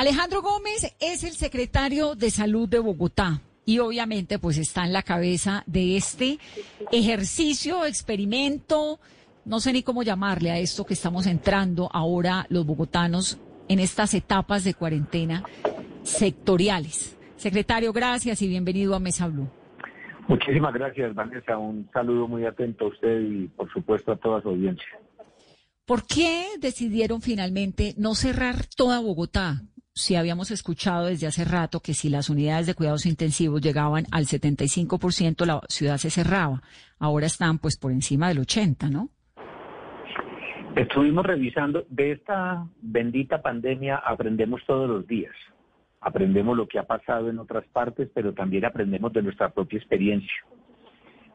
Alejandro Gómez es el secretario de Salud de Bogotá y obviamente pues está en la cabeza de este ejercicio, experimento, no sé ni cómo llamarle a esto que estamos entrando ahora los bogotanos en estas etapas de cuarentena sectoriales. Secretario, gracias y bienvenido a Mesa Blue. Muchísimas gracias, Vanessa. Un saludo muy atento a usted y, por supuesto, a toda su audiencia. ¿Por qué decidieron finalmente no cerrar toda Bogotá? Si habíamos escuchado desde hace rato que si las unidades de cuidados intensivos llegaban al 75%, la ciudad se cerraba. Ahora están pues por encima del 80%, ¿no? Estuvimos revisando, de esta bendita pandemia aprendemos todos los días. Aprendemos lo que ha pasado en otras partes, pero también aprendemos de nuestra propia experiencia.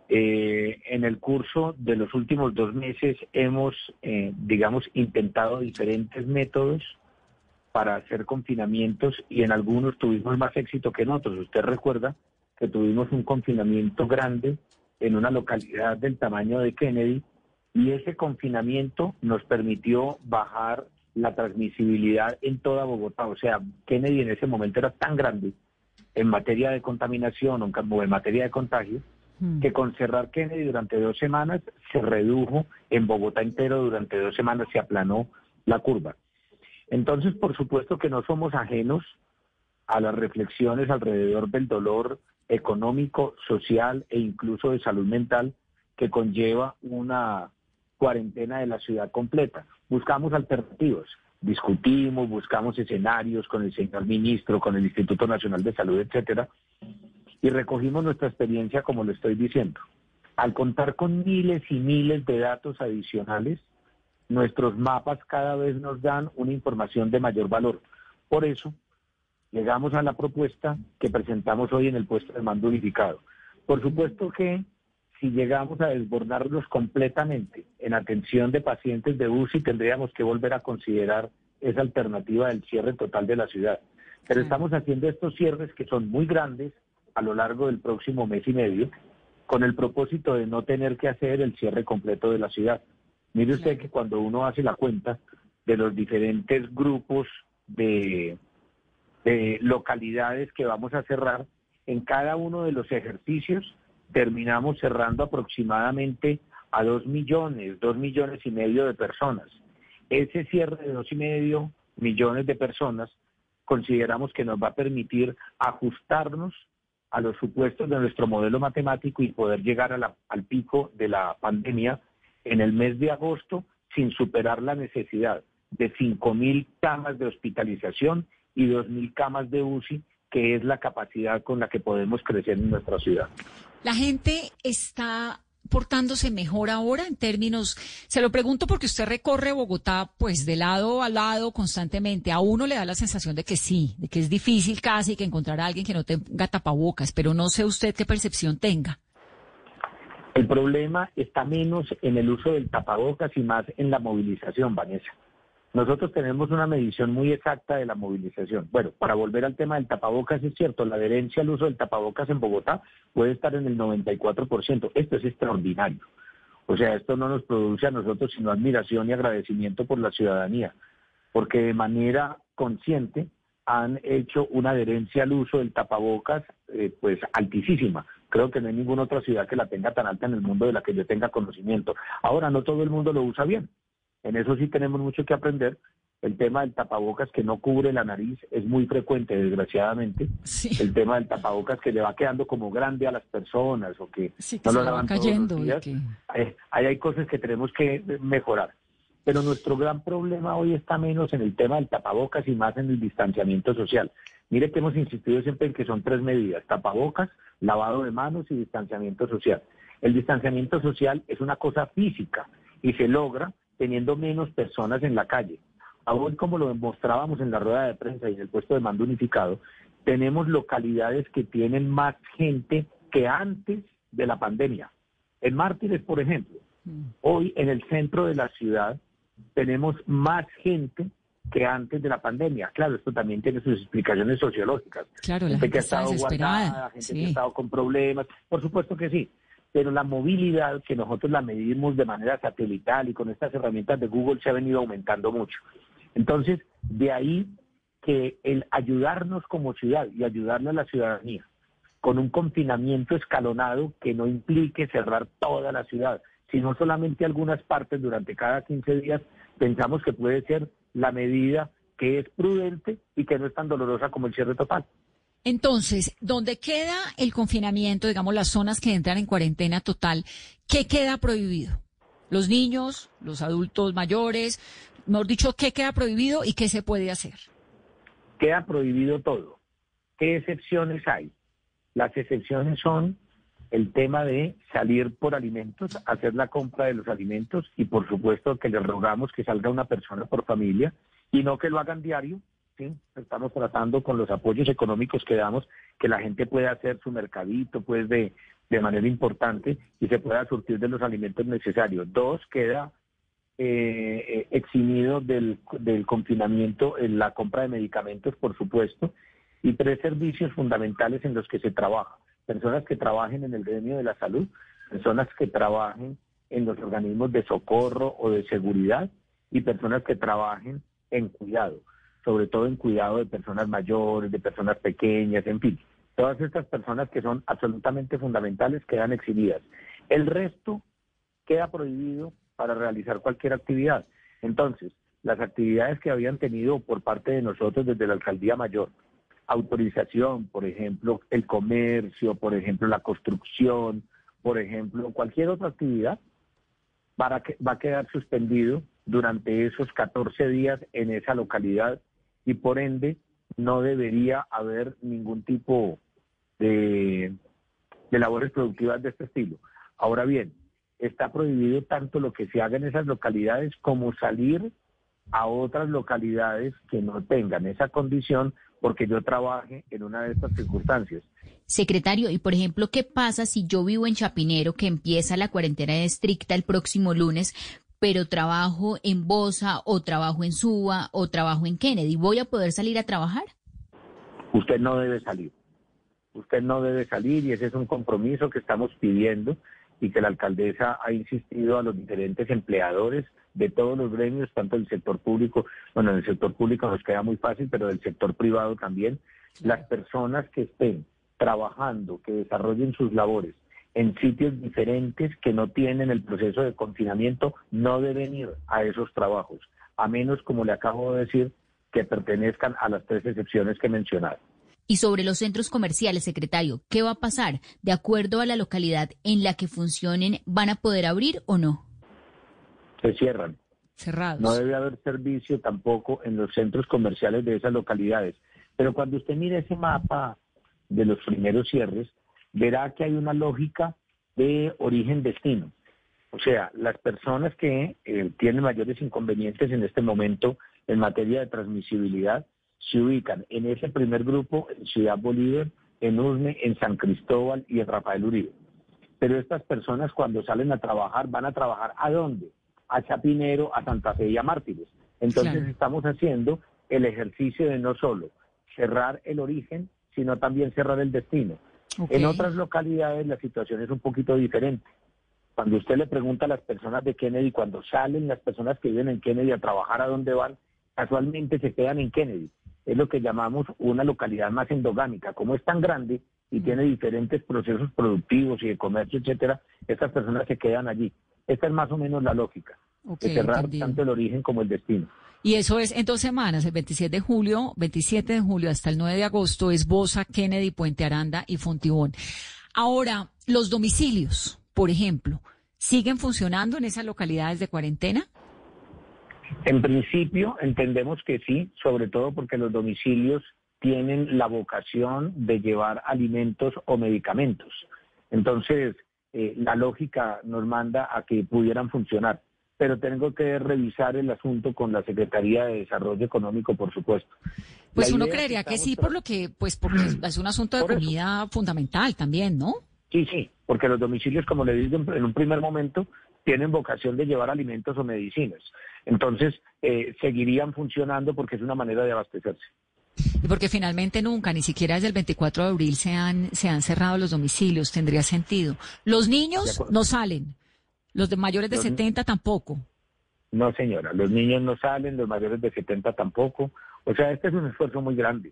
Eh, en el curso de los últimos dos meses hemos, eh, digamos, intentado diferentes métodos para hacer confinamientos y en algunos tuvimos más éxito que en otros. Usted recuerda que tuvimos un confinamiento grande en una localidad del tamaño de Kennedy y ese confinamiento nos permitió bajar la transmisibilidad en toda Bogotá. O sea, Kennedy en ese momento era tan grande en materia de contaminación o en materia de contagio Mm. que con cerrar Kennedy durante dos semanas se redujo en Bogotá entero, durante dos semanas se aplanó la curva. Entonces, por supuesto que no somos ajenos a las reflexiones alrededor del dolor económico, social e incluso de salud mental que conlleva una cuarentena de la ciudad completa. Buscamos alternativas, discutimos, buscamos escenarios con el señor ministro, con el Instituto Nacional de Salud, etcétera, y recogimos nuestra experiencia como lo estoy diciendo. Al contar con miles y miles de datos adicionales, nuestros mapas cada vez nos dan una información de mayor valor. Por eso, llegamos a la propuesta que presentamos hoy en el puesto de mando unificado. Por supuesto que si llegamos a desbordarnos completamente en atención de pacientes de UCI, tendríamos que volver a considerar esa alternativa del cierre total de la ciudad. Pero estamos haciendo estos cierres que son muy grandes, a lo largo del próximo mes y medio con el propósito de no tener que hacer el cierre completo de la ciudad. Mire usted que cuando uno hace la cuenta de los diferentes grupos de, localidades que vamos a cerrar, en cada uno de los ejercicios terminamos cerrando aproximadamente a dos millones, dos millones y medio de personas. Ese cierre de dos y medio millones de personas consideramos que nos va a permitir ajustarnos a los supuestos de nuestro modelo matemático y poder llegar al pico de la pandemia en el mes de agosto sin superar la necesidad de 5.000 camas de hospitalización y 2.000 camas de UCI, que es la capacidad con la que podemos crecer en nuestra ciudad. La gente está portándose mejor ahora en términos, se lo pregunto porque usted recorre Bogotá pues de lado a lado constantemente, a uno le da la sensación de que sí, de que es difícil casi que encontrar a alguien que no tenga tapabocas, pero no sé usted qué percepción tenga. El problema está menos en el uso del tapabocas y más en la movilización, Vanessa. Nosotros tenemos una medición muy exacta de la movilización. Bueno, para volver al tema del tapabocas, es cierto, la adherencia al uso del tapabocas en Bogotá puede estar en el 94%. Esto es extraordinario. O sea, esto no nos produce a nosotros sino admiración y agradecimiento por la ciudadanía, porque de manera consciente han hecho una adherencia al uso del tapabocas eh, pues altísima. Creo que no hay ninguna otra ciudad que la tenga tan alta en el mundo de la que yo tenga conocimiento. Ahora, no todo el mundo lo usa bien. En eso sí tenemos mucho que aprender. El tema del tapabocas que no cubre la nariz es muy frecuente, desgraciadamente. El tema del tapabocas que le va quedando como grande a las personas o que, no lo va cayendo. Ahí hay cosas que tenemos que mejorar. Pero nuestro gran problema hoy está menos en el tema del tapabocas y más en el distanciamiento social. Mire que hemos insistido siempre en que son tres medidas, tapabocas, lavado de manos y distanciamiento social. El distanciamiento social es una cosa física y se logra teniendo menos personas en la calle. Aún como lo demostrábamos en la rueda de prensa y en el puesto de mando unificado, tenemos localidades que tienen más gente que antes de la pandemia. En Mártires, por ejemplo, mm. hoy en el centro de la ciudad tenemos más gente que antes de la pandemia. Claro, esto también tiene sus explicaciones sociológicas. Claro, gente, que ha estado guardada, gente que ha estado con problemas. Por supuesto que sí pero la movilidad que nosotros la medimos de manera satelital y con estas herramientas de Google se ha venido aumentando mucho. Entonces, de ahí que el ayudarnos como ciudad y ayudarle a la ciudadanía con un confinamiento escalonado que no implique cerrar toda la ciudad, sino solamente algunas partes durante cada 15 días, pensamos que puede ser la medida que es prudente y que no es tan dolorosa como el cierre total. Entonces, ¿dónde queda el confinamiento, digamos, las zonas que entran en cuarentena total, qué queda prohibido? Los niños, los adultos mayores, mejor dicho, ¿qué queda prohibido y qué se puede hacer? Queda prohibido todo. ¿Qué excepciones hay? Las excepciones son el tema de salir por alimentos, hacer la compra de los alimentos y por supuesto que le rogamos que salga una persona por familia y no que lo hagan diario, ¿sí? Estamos tratando con los apoyos económicos que damos que la gente pueda hacer su mercadito, pues, de, de manera importante y se pueda surtir de los alimentos necesarios. Dos, queda eh, eh, eximido del, del confinamiento en la compra de medicamentos, por supuesto, y tres servicios fundamentales en los que se trabaja. Personas que trabajen en el gremio de la salud, personas que trabajen en los organismos de socorro o de seguridad y personas que trabajen en cuidado sobre todo en cuidado de personas mayores, de personas pequeñas, en fin. Todas estas personas que son absolutamente fundamentales quedan exhibidas. El resto queda prohibido para realizar cualquier actividad. Entonces, las actividades que habían tenido por parte de nosotros desde la Alcaldía Mayor, autorización, por ejemplo, el comercio, por ejemplo, la construcción, por ejemplo, cualquier otra actividad, va a quedar suspendido durante esos 14 días en esa localidad y por ende no debería haber ningún tipo de, labores productivas de este estilo. Ahora bien, está prohibido tanto lo que se haga en esas localidades como salir a otras localidades que no tengan esa condición porque yo trabaje en una de estas circunstancias. Secretario, y por ejemplo, ¿qué pasa si yo vivo en Chapinero, que empieza la cuarentena estricta el próximo lunes, pero trabajo en Bosa o trabajo en Suba o trabajo en Kennedy, ¿voy a poder salir a trabajar? Usted no debe salir. Usted no debe salir y ese es un compromiso que estamos pidiendo y que la alcaldesa ha insistido a los diferentes empleadores de todos los gremios, tanto del sector público, bueno, en el sector público nos queda muy fácil, pero del sector privado también, las personas que estén trabajando, que desarrollen sus labores en sitios diferentes que no tienen el proceso de confinamiento no deben ir a esos trabajos, a menos, como le acabo de decir, que pertenezcan a las tres excepciones que he mencionado. Y sobre los centros comerciales, secretario, ¿qué va a pasar? De acuerdo a la localidad en la que funcionen, ¿van a poder abrir o no? Se cierran. Cerrados. No debe haber servicio tampoco en los centros comerciales de esas localidades. Pero cuando usted mire ese mapa de los primeros cierres, verá que hay una lógica de origen-destino. O sea, las personas que eh, tienen mayores inconvenientes en este momento en materia de transmisibilidad se ubican en ese primer grupo en Ciudad Bolívar, en Usme, en San Cristóbal y en Rafael Uribe. Pero estas personas cuando salen a trabajar van a trabajar a dónde? A Chapinero, a Santa Fe y a Mártires. Entonces estamos haciendo el ejercicio de no solo cerrar el origen, sino también cerrar el destino. En otras localidades la situación es un poquito diferente. Cuando usted le pregunta a las personas de Kennedy, cuando salen las personas que viven en Kennedy a trabajar a dónde van, casualmente se quedan en Kennedy. Es lo que llamamos una localidad más endogámica. Como es tan grande y tiene diferentes procesos productivos y de comercio, etcétera, estas personas se quedan allí. Esta es más o menos la lógica de cerrar tanto el origen como el destino. Y eso es en dos semanas, el 27 de julio, 27 de julio hasta el 9 de agosto, es Bosa, Kennedy, Puente Aranda y Fontibón. Ahora, los domicilios, por ejemplo, ¿siguen funcionando en esas localidades de cuarentena? En principio, entendemos que sí, sobre todo porque los domicilios tienen la vocación de llevar alimentos o medicamentos. Entonces, eh, la lógica nos manda a que pudieran funcionar pero tengo que revisar el asunto con la Secretaría de Desarrollo Económico, por supuesto. Pues uno creería que, sí, por lo que, pues porque es un asunto de comida fundamental también, ¿no? Sí, sí, porque los domicilios, como le digo en un primer momento, tienen vocación de llevar alimentos o medicinas. Entonces, eh, seguirían funcionando porque es una manera de abastecerse. Y porque finalmente nunca, ni siquiera desde el 24 de abril, se han, se han cerrado los domicilios, tendría sentido. Los niños no salen. Los de mayores de 70 tampoco. No, señora, los niños no salen, los mayores de 70 tampoco. O sea, este es un esfuerzo muy grande.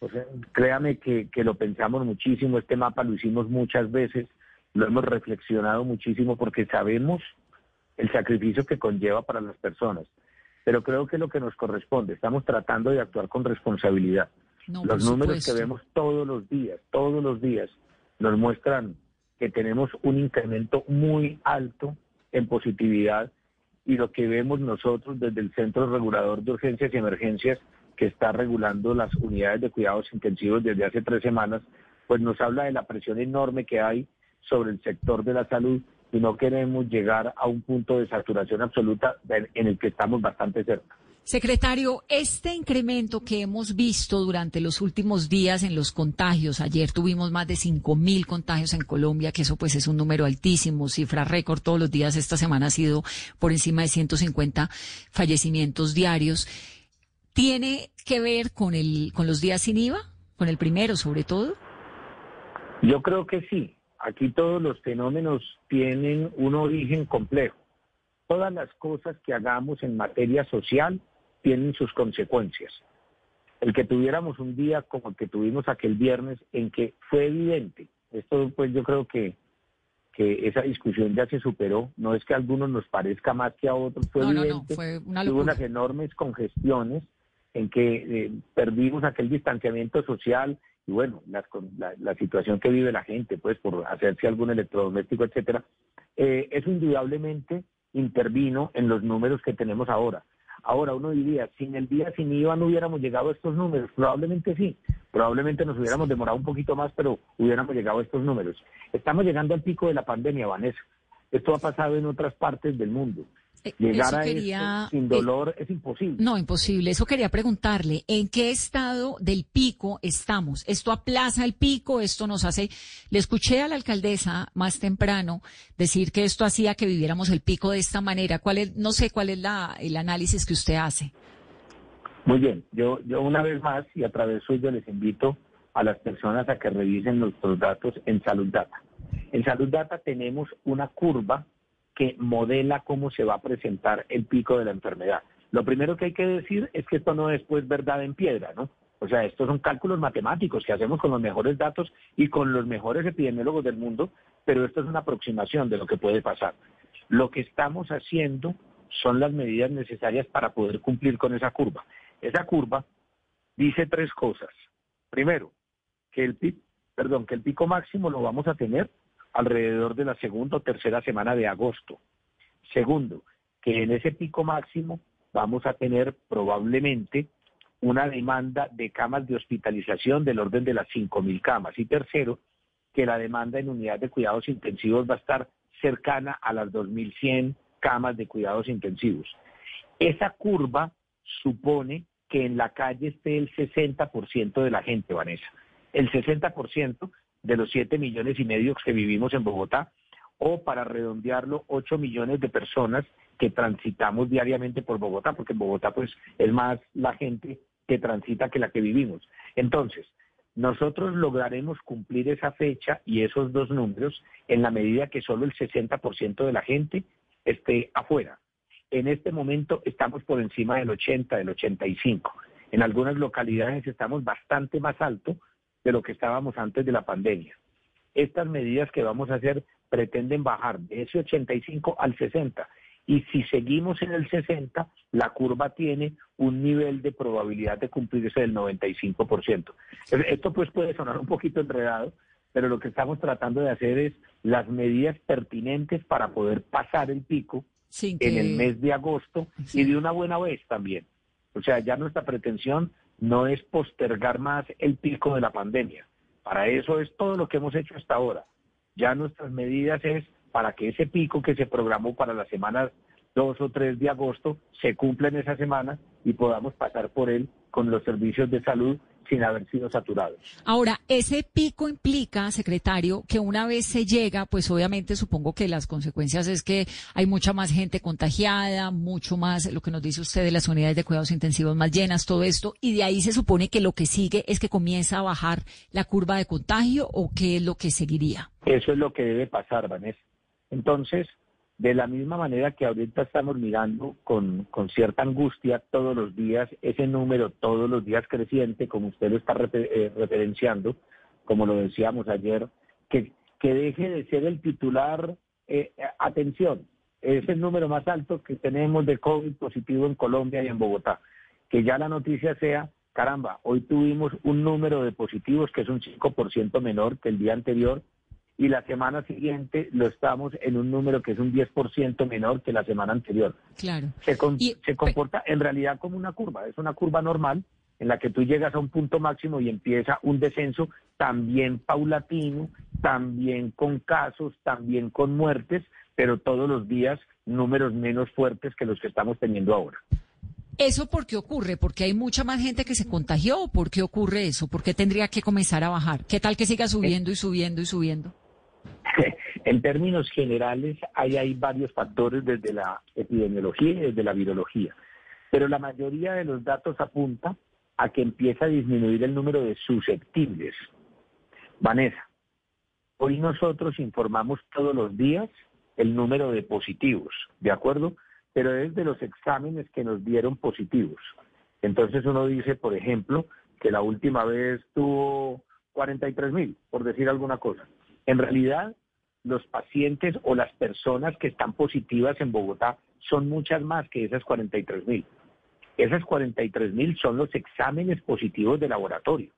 O sea, créame que, que lo pensamos muchísimo, este mapa lo hicimos muchas veces, lo hemos reflexionado muchísimo porque sabemos el sacrificio que conlleva para las personas. Pero creo que lo que nos corresponde, estamos tratando de actuar con responsabilidad. los números que vemos todos los días, todos los días, nos muestran que tenemos un incremento muy alto en positividad y lo que vemos nosotros desde el Centro Regulador de Urgencias y Emergencias, que está regulando las unidades de cuidados intensivos desde hace tres semanas, pues nos habla de la presión enorme que hay sobre el sector de la salud y no queremos llegar a un punto de saturación absoluta en el que estamos bastante cerca. Secretario, este incremento que hemos visto durante los últimos días en los contagios, ayer tuvimos más de cinco mil contagios en Colombia, que eso pues es un número altísimo, cifra récord todos los días, esta semana ha sido por encima de 150 fallecimientos diarios. ¿Tiene que ver con el con los días sin IVA, con el primero sobre todo? Yo creo que sí. Aquí todos los fenómenos tienen un origen complejo. Todas las cosas que hagamos en materia social tienen sus consecuencias. El que tuviéramos un día como el que tuvimos aquel viernes en que fue evidente, esto pues yo creo que, que esa discusión ya se superó, no es que a algunos nos parezca más que a otros, fue evidente, fue hubo unas enormes congestiones en que eh, perdimos aquel distanciamiento social y bueno, la, la, situación que vive la gente, pues por hacerse algún electrodoméstico, etcétera, eh, eso indudablemente intervino en los números que tenemos ahora. Ahora uno diría, sin el día sin IVA no hubiéramos llegado a estos números. Probablemente sí, probablemente nos hubiéramos demorado un poquito más, pero hubiéramos llegado a estos números. Estamos llegando al pico de la pandemia, Vanessa. Esto ha pasado en otras partes del mundo. Eh, Llegar a esto sin eh, dolor es imposible. No, imposible. Eso quería preguntarle, ¿en qué estado del pico estamos? ¿Esto aplaza el pico? ¿Esto nos hace...? Le escuché a la alcaldesa más temprano decir que esto hacía que viviéramos el pico de esta manera. ¿Cuál es, no sé cuál es la, el análisis que usted hace. Muy bien. Yo, yo una vez más y a través suyo les invito a las personas a que revisen nuestros datos en Salud Data. En Salud Data tenemos una curva que modela cómo se va a presentar el pico de la enfermedad. Lo primero que hay que decir es que esto no es pues verdad en piedra, ¿no? O sea, estos son cálculos matemáticos que hacemos con los mejores datos y con los mejores epidemiólogos del mundo, pero esto es una aproximación de lo que puede pasar. Lo que estamos haciendo son las medidas necesarias para poder cumplir con esa curva. Esa curva dice tres cosas. Primero, que el pico, perdón, que el pico máximo lo vamos a tener alrededor de la segunda o tercera semana de agosto. Segundo, que en ese pico máximo vamos a tener probablemente una demanda de camas de hospitalización del orden de las 5.000 camas. Y tercero, que la demanda en unidades de cuidados intensivos va a estar cercana a las 2.100 camas de cuidados intensivos. Esa curva supone que en la calle esté el 60% de la gente, Vanessa. El 60% de los 7 millones y medio que vivimos en Bogotá, o para redondearlo, 8 millones de personas que transitamos diariamente por Bogotá, porque Bogotá pues es más la gente que transita que la que vivimos. Entonces, nosotros lograremos cumplir esa fecha y esos dos números en la medida que solo el 60% de la gente esté afuera. En este momento estamos por encima del 80, del 85. En algunas localidades estamos bastante más alto, de lo que estábamos antes de la pandemia. Estas medidas que vamos a hacer pretenden bajar de ese 85 al 60 y si seguimos en el 60, la curva tiene un nivel de probabilidad de cumplirse del 95%. Esto pues puede sonar un poquito enredado, pero lo que estamos tratando de hacer es las medidas pertinentes para poder pasar el pico en el mes de agosto y de una buena vez también. O sea, ya nuestra pretensión no es postergar más el pico de la pandemia. Para eso es todo lo que hemos hecho hasta ahora. Ya nuestras medidas es para que ese pico que se programó para las semanas 2 o 3 de agosto se cumpla en esa semana y podamos pasar por él con los servicios de salud sin haber sido saturados. Ahora, ese pico implica, secretario, que una vez se llega, pues obviamente supongo que las consecuencias es que hay mucha más gente contagiada, mucho más, lo que nos dice usted de las unidades de cuidados intensivos más llenas, todo esto, y de ahí se supone que lo que sigue es que comienza a bajar la curva de contagio o qué es lo que seguiría. Eso es lo que debe pasar, Vanessa. Entonces, De la misma manera que ahorita estamos mirando con, con cierta angustia todos los días ese número todos los días creciente, como usted lo está eh, referenciando, como lo decíamos ayer, que, que deje de ser el titular, eh, atención, es el número más alto que tenemos de COVID positivo en Colombia y en Bogotá. Que ya la noticia sea, caramba, hoy tuvimos un número de positivos que es un 5% menor que el día anterior y la semana siguiente lo estamos en un número que es un 10% menor que la semana anterior. Claro. Se, se comporta en realidad como una curva, es una curva normal en la que tú llegas a un punto máximo y empieza un descenso también paulatino, también con casos, también con muertes, pero todos los días números menos fuertes que los que estamos teniendo ahora. ¿Eso por qué ocurre? ¿Porque hay mucha más gente que se contagió? ¿Por qué ocurre eso? ¿Por qué tendría que comenzar a bajar? ¿Qué tal que siga subiendo y subiendo y subiendo? En términos generales, hay, hay varios factores desde la epidemiología y desde la virología, pero la mayoría de los datos apunta a que empieza a disminuir el número de susceptibles. Vanessa, hoy nosotros informamos todos los días el número de positivos, ¿de acuerdo? Pero es de los exámenes que nos dieron positivos. Entonces uno dice, por ejemplo, que la última vez tuvo 43 mil, por decir alguna cosa. En realidad, los pacientes o las personas que están positivas en Bogotá son muchas más que esas 43 mil. Esas 43 mil son los exámenes positivos de laboratorio.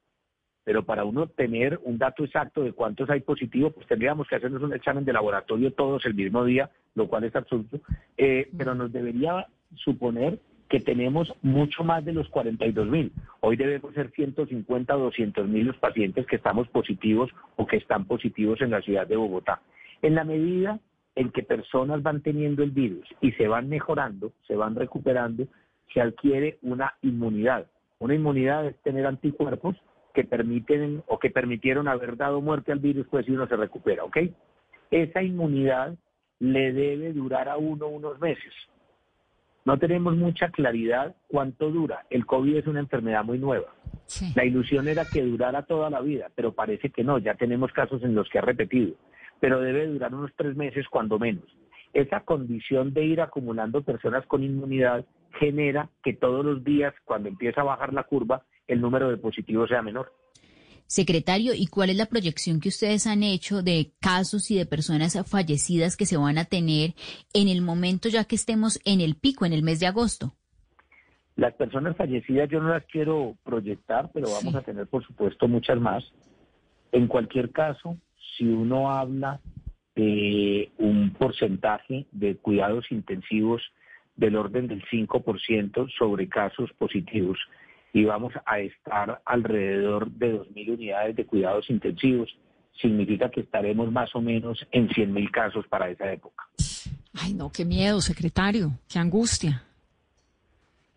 Pero para uno tener un dato exacto de cuántos hay positivos, pues tendríamos que hacernos un examen de laboratorio todos el mismo día, lo cual es absurdo. Eh, pero nos debería suponer que tenemos mucho más de los 42 mil. Hoy debemos ser 150 o 200 mil los pacientes que estamos positivos o que están positivos en la ciudad de Bogotá. En la medida en que personas van teniendo el virus y se van mejorando, se van recuperando, se adquiere una inmunidad. Una inmunidad es tener anticuerpos que permiten o que permitieron haber dado muerte al virus, pues si uno se recupera, ¿ok? Esa inmunidad le debe durar a uno unos meses. No tenemos mucha claridad cuánto dura. El COVID es una enfermedad muy nueva. La ilusión era que durara toda la vida, pero parece que no. Ya tenemos casos en los que ha repetido. Pero debe durar unos tres meses, cuando menos. Esa condición de ir acumulando personas con inmunidad genera que todos los días, cuando empieza a bajar la curva, el número de positivos sea menor. Secretario, ¿y cuál es la proyección que ustedes han hecho de casos y de personas fallecidas que se van a tener en el momento ya que estemos en el pico, en el mes de agosto? Las personas fallecidas yo no las quiero proyectar, pero vamos a tener, por supuesto, muchas más. En cualquier caso, si uno habla de un porcentaje de cuidados intensivos del orden del 5% sobre casos positivos, y vamos a estar alrededor de 2.000 unidades de cuidados intensivos. Significa que estaremos más o menos en 100.000 casos para esa época. Ay, no, qué miedo, secretario, qué angustia.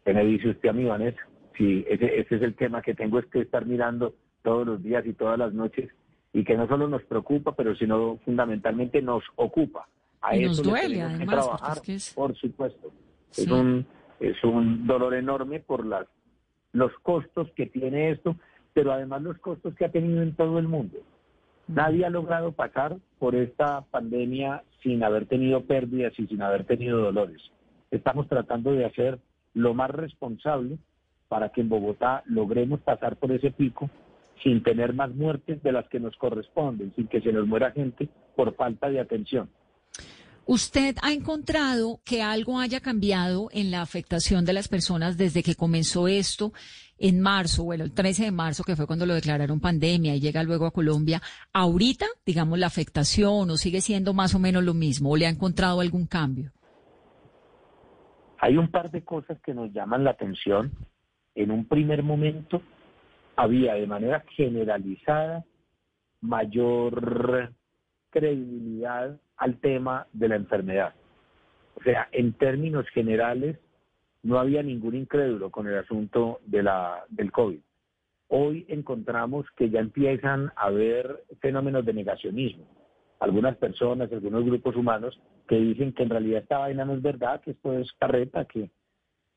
¿Qué me dice usted a mí, Vanessa? Sí, ese, ese es el tema que tengo es que estar mirando todos los días y todas las noches y que no solo nos preocupa, pero sino fundamentalmente nos ocupa. A y nos duele, además, trabajar, por supuesto. Es, un, es un dolor enorme por las los costos que tiene esto, pero además los costos que ha tenido en todo el mundo. Nadie ha logrado pasar por esta pandemia sin haber tenido pérdidas y sin haber tenido dolores. Estamos tratando de hacer lo más responsable para que en Bogotá logremos pasar por ese pico sin tener más muertes de las que nos corresponden, sin que se nos muera gente por falta de atención. ¿Usted ha encontrado que algo haya cambiado en la afectación de las personas desde que comenzó esto en marzo, bueno, el 13 de marzo, que fue cuando lo declararon pandemia y llega luego a Colombia? Ahorita, digamos, la afectación o sigue siendo más o menos lo mismo o le ha encontrado algún cambio? Hay un par de cosas que nos llaman la atención. En un primer momento había de manera generalizada mayor credibilidad al tema de la enfermedad. O sea, en términos generales, no había ningún incrédulo con el asunto de la, del COVID. Hoy encontramos que ya empiezan a haber fenómenos de negacionismo. Algunas personas, algunos grupos humanos que dicen que en realidad esta vaina no es verdad, que esto es carreta, que,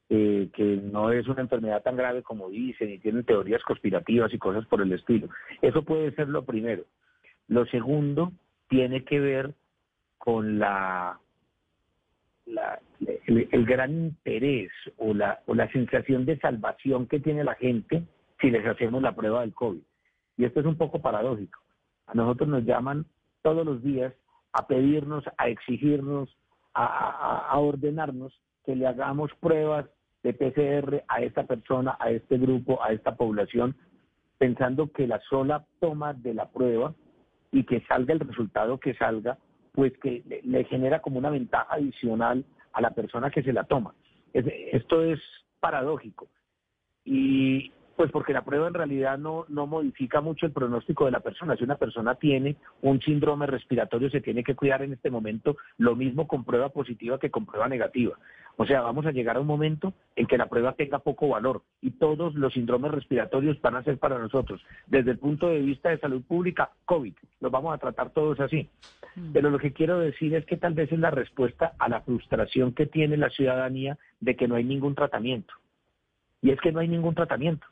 eh, que no es una enfermedad tan grave como dicen y tienen teorías conspirativas y cosas por el estilo. Eso puede ser lo primero. Lo segundo tiene que ver con la el, gran interés o la, o la sensación de salvación que tiene la gente si les hacemos la prueba del COVID. Y esto es un poco paradójico. A nosotros nos llaman todos los días a pedirnos, a exigirnos, a, ordenarnos que le hagamos pruebas de PCR a esta persona, a este grupo, a esta población, pensando que la sola toma de la prueba y que salga el resultado que salga, pues que le, genera como una ventaja adicional a la persona que se la toma. esto es paradójico. Y, pues porque la prueba en realidad no, no modifica mucho el pronóstico de la persona. Si una persona tiene un síndrome respiratorio, se tiene que cuidar en este momento lo mismo con prueba positiva que con prueba negativa. O sea, vamos a llegar a un momento en que la prueba tenga poco valor y todos los síndromes respiratorios van a ser para nosotros, desde el punto de vista de salud pública, COVID. Los vamos a tratar todos así. Mm. Pero lo que quiero decir es que tal vez es la respuesta a la frustración que tiene la ciudadanía de que no hay ningún tratamiento. Y es que no hay ningún tratamiento.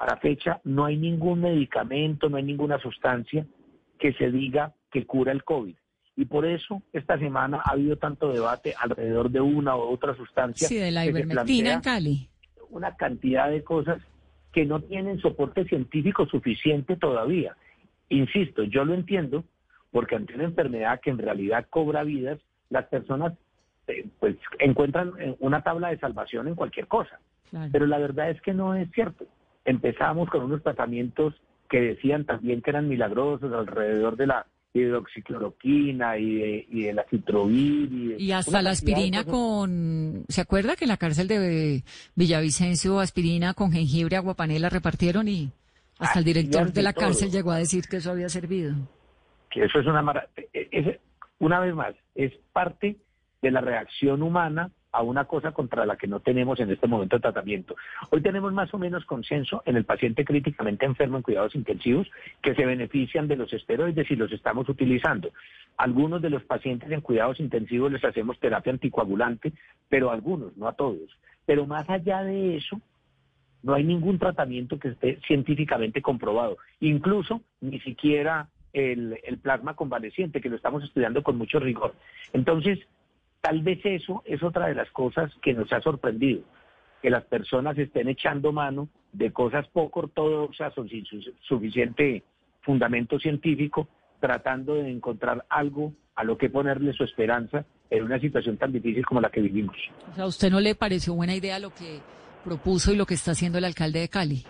A la fecha no hay ningún medicamento, no hay ninguna sustancia que se diga que cura el COVID. Y por eso esta semana ha habido tanto debate alrededor de una u otra sustancia. Sí, de la ivermectina en Cali. Una cantidad de cosas que no tienen soporte científico suficiente todavía. Insisto, yo lo entiendo, porque ante una enfermedad que en realidad cobra vidas, las personas eh, pues encuentran eh, una tabla de salvación en cualquier cosa. Pero la verdad es que no es cierto empezamos con unos tratamientos que decían también que eran milagrosos alrededor de la hidroxicloroquina y de, y de la citrovir. Y, hasta la aspirina con... ¿Se acuerda que en la cárcel de Villavicencio aspirina con jengibre, aguapanela repartieron y hasta el director de la cárcel llegó a decir que eso había servido? Que eso es una maravilla. Una vez más, es parte de la reacción humana a una cosa contra la que no tenemos en este momento tratamiento. Hoy tenemos más o menos consenso en el paciente críticamente enfermo en cuidados intensivos que se benefician de los esteroides y los estamos utilizando. Algunos de los pacientes en cuidados intensivos les hacemos terapia anticoagulante, pero algunos, no a todos. Pero más allá de eso, no hay ningún tratamiento que esté científicamente comprobado. Incluso ni siquiera el, el plasma convaleciente, que lo estamos estudiando con mucho rigor. Entonces, Tal vez eso es otra de las cosas que nos ha sorprendido, que las personas estén echando mano de cosas poco ortodoxas o sin suficiente fundamento científico, tratando de encontrar algo a lo que ponerle su esperanza en una situación tan difícil como la que vivimos. O sea, ¿a usted no le pareció buena idea lo que propuso y lo que está haciendo el alcalde de Cali?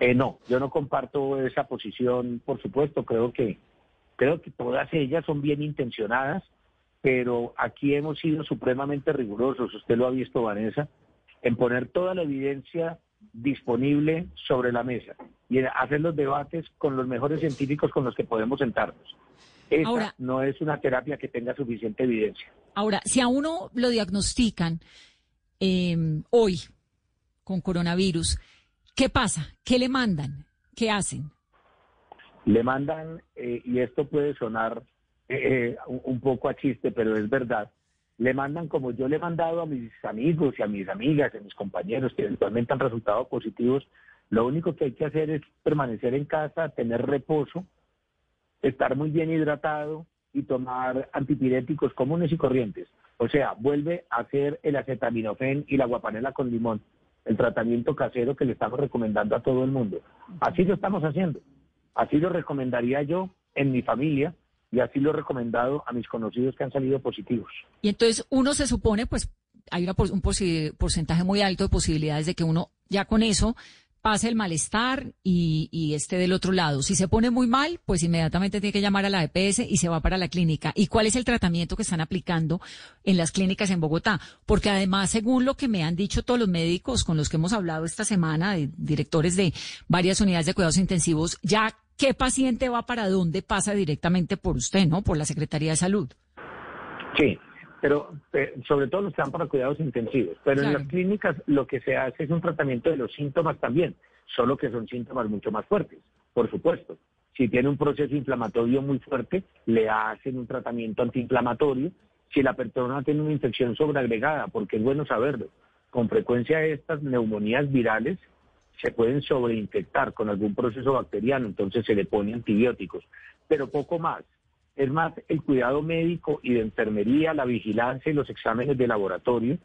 Eh, no, yo no comparto esa posición, por supuesto, creo que creo que todas ellas son bien intencionadas, pero aquí hemos sido supremamente rigurosos, usted lo ha visto, Vanessa, en poner toda la evidencia disponible sobre la mesa y en hacer los debates con los mejores científicos con los que podemos sentarnos. Esa no es una terapia que tenga suficiente evidencia. Ahora, si a uno lo diagnostican eh, hoy con coronavirus, ¿qué pasa? ¿Qué le mandan? ¿Qué hacen? Le mandan, eh, y esto puede sonar eh, un poco a chiste, pero es verdad, le mandan como yo le he mandado a mis amigos y a mis amigas, a mis compañeros que eventualmente han resultado positivos, lo único que hay que hacer es permanecer en casa, tener reposo, estar muy bien hidratado y tomar antipiréticos comunes y corrientes. O sea, vuelve a hacer el acetaminofén y la guapanela con limón, el tratamiento casero que le estamos recomendando a todo el mundo. Así lo estamos haciendo. Así lo recomendaría yo en mi familia y así lo he recomendado a mis conocidos que han salido positivos. Y entonces uno se supone, pues hay una, un porcentaje muy alto de posibilidades de que uno ya con eso pase el malestar y, esté del otro lado. Si se pone muy mal, pues inmediatamente tiene que llamar a la EPS y se va para la clínica. ¿Y cuál es el tratamiento que están aplicando en las clínicas en Bogotá? Porque además, según lo que me han dicho todos los médicos con los que hemos hablado esta semana, de directores de varias unidades de cuidados intensivos, ya qué paciente va para dónde pasa directamente por usted, ¿no? Por la Secretaría de Salud. Sí, pero eh, sobre todo los que van para cuidados intensivos. Pero en las clínicas lo que se hace es un tratamiento de los síntomas también, solo que son síntomas mucho más fuertes, por supuesto. Si tiene un proceso inflamatorio muy fuerte, le hacen un tratamiento antiinflamatorio. Si la persona tiene una infección sobreagregada, porque es bueno saberlo, con frecuencia estas neumonías virales se pueden sobreinfectar con algún proceso bacteriano, entonces se le pone antibióticos, pero poco más. es más el cuidado médico y de enfermería, la vigilancia y los exámenes de laboratorio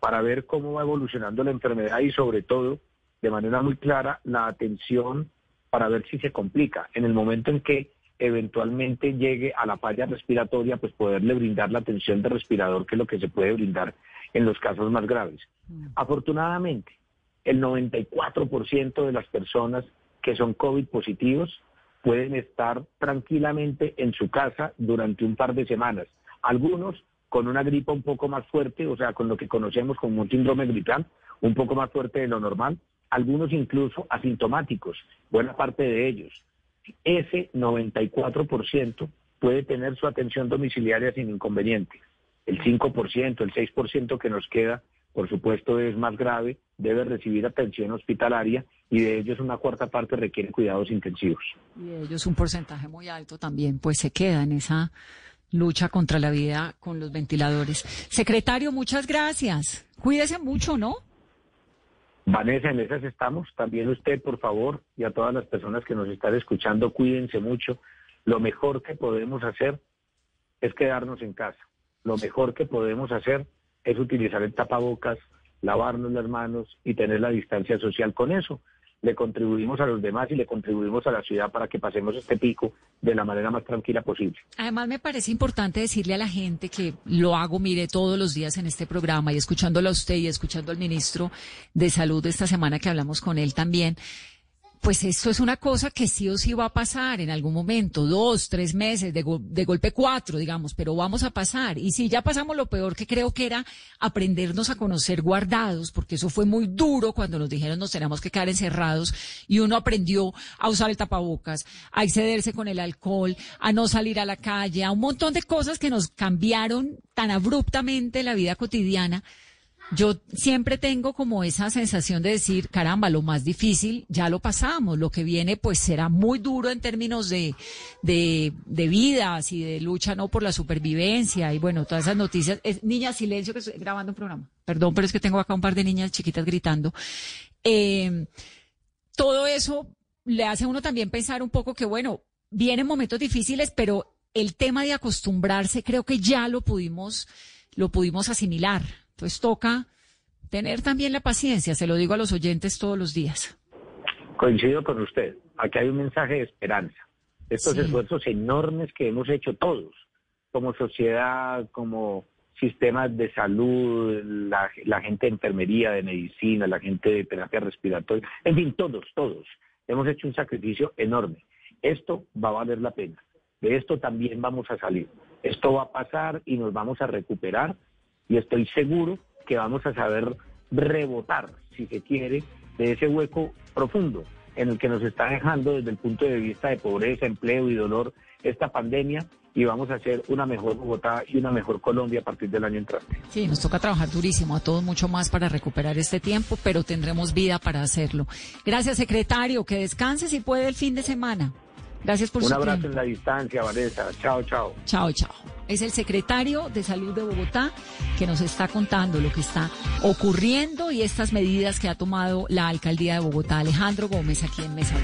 para ver cómo va evolucionando la enfermedad y sobre todo, de manera muy clara, la atención para ver si se complica. En el momento en que eventualmente llegue a la falla respiratoria, pues poderle brindar la atención de respirador, que es lo que se puede brindar en los casos más graves. Mm. Afortunadamente, el 94% de las personas que son COVID positivos pueden estar tranquilamente en su casa durante un par de semanas. Algunos con una gripa un poco más fuerte, o sea, con lo que conocemos como un síndrome gripal, un poco más fuerte de lo normal, algunos incluso asintomáticos, buena parte de ellos. Ese 94% puede tener su atención domiciliaria sin inconveniente. El 5%, el 6% que nos queda por supuesto es más grave, debe recibir atención hospitalaria y de ellos una cuarta parte requiere cuidados intensivos. Y de ellos un porcentaje muy alto también, pues se queda en esa lucha contra la vida con los ventiladores. Secretario, muchas gracias. Cuídese mucho, ¿no? Vanessa, en esas estamos. También usted, por favor, y a todas las personas que nos están escuchando, cuídense mucho. Lo mejor que podemos hacer es quedarnos en casa. Lo mejor que podemos hacer es utilizar el tapabocas, lavarnos las manos y tener la distancia social con eso. Le contribuimos a los demás y le contribuimos a la ciudad para que pasemos este pico de la manera más tranquila posible. Además, me parece importante decirle a la gente que lo hago, mire, todos los días en este programa y escuchándolo a usted y escuchando al ministro de Salud esta semana que hablamos con él también, pues esto es una cosa que sí o sí va a pasar en algún momento, dos, tres meses, de, golpe cuatro, digamos, pero vamos a pasar. Y si ya pasamos lo peor que creo que era aprendernos a conocer guardados, porque eso fue muy duro cuando nos dijeron nos tenemos que quedar encerrados y uno aprendió a usar el tapabocas, a excederse con el alcohol, a no salir a la calle, a un montón de cosas que nos cambiaron tan abruptamente la vida cotidiana yo siempre tengo como esa sensación de decir, caramba, lo más difícil ya lo pasamos, lo que viene pues será muy duro en términos de, de, vidas y de lucha no por la supervivencia y bueno, todas esas noticias. Es, niña, silencio que estoy grabando un programa. Perdón, pero es que tengo acá un par de niñas chiquitas gritando. Eh, todo eso le hace a uno también pensar un poco que bueno, vienen momentos difíciles, pero el tema de acostumbrarse creo que ya lo pudimos, lo pudimos asimilar pues toca tener también la paciencia, se lo digo a los oyentes todos los días. Coincido con usted, aquí hay un mensaje de esperanza. Estos esfuerzos enormes que hemos hecho todos, como sociedad, como sistemas de salud, la, la, gente de enfermería, de medicina, la gente de terapia respiratoria, en fin, todos, todos. Hemos hecho un sacrificio enorme. Esto va a valer la pena. De esto también vamos a salir. Esto va a pasar y nos vamos a recuperar y estoy seguro que vamos a saber rebotar, si se quiere, de ese hueco profundo en el que nos está dejando desde el punto de vista de pobreza, empleo y dolor esta pandemia y vamos a hacer una mejor Bogotá y una mejor Colombia a partir del año entrante. Sí, nos toca trabajar durísimo, a todos mucho más para recuperar este tiempo, pero tendremos vida para hacerlo. Gracias, secretario. Que descanse si puede el fin de semana. Gracias por Un su abrazo en la distancia, Vanessa. Chao, chao. Chao, chao. Es el secretario de Salud de Bogotá que nos está contando lo que está ocurriendo y estas medidas que ha tomado la alcaldía de Bogotá, Alejandro Gómez, aquí en Mesa.